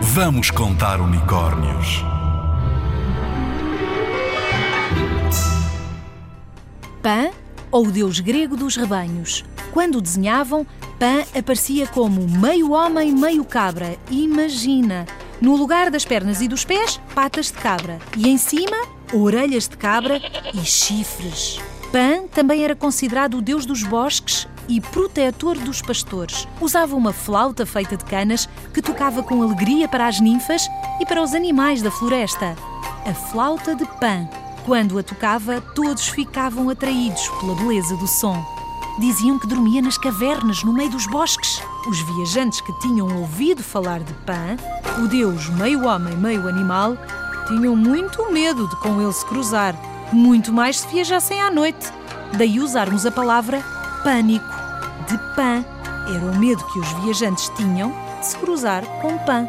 Vamos contar unicórnios. Pan, ou o deus grego dos rebanhos. Quando o desenhavam, Pan aparecia como meio homem, meio cabra. Imagina! No lugar das pernas e dos pés, patas de cabra. E em cima, orelhas de cabra e chifres. Pan também era considerado o deus dos bosques e protetor dos pastores. Usava uma flauta feita de canas que tocava com alegria para as ninfas e para os animais da floresta. A flauta de Pan. Quando a tocava, todos ficavam atraídos pela beleza do som. Diziam que dormia nas cavernas, no meio dos bosques. Os viajantes que tinham ouvido falar de Pan, o deus meio homem, meio animal, tinham muito medo de com ele se cruzar, muito mais se viajassem à noite. Daí usarmos a palavra pânico. Pan era o medo que os viajantes tinham de se cruzar com Pan.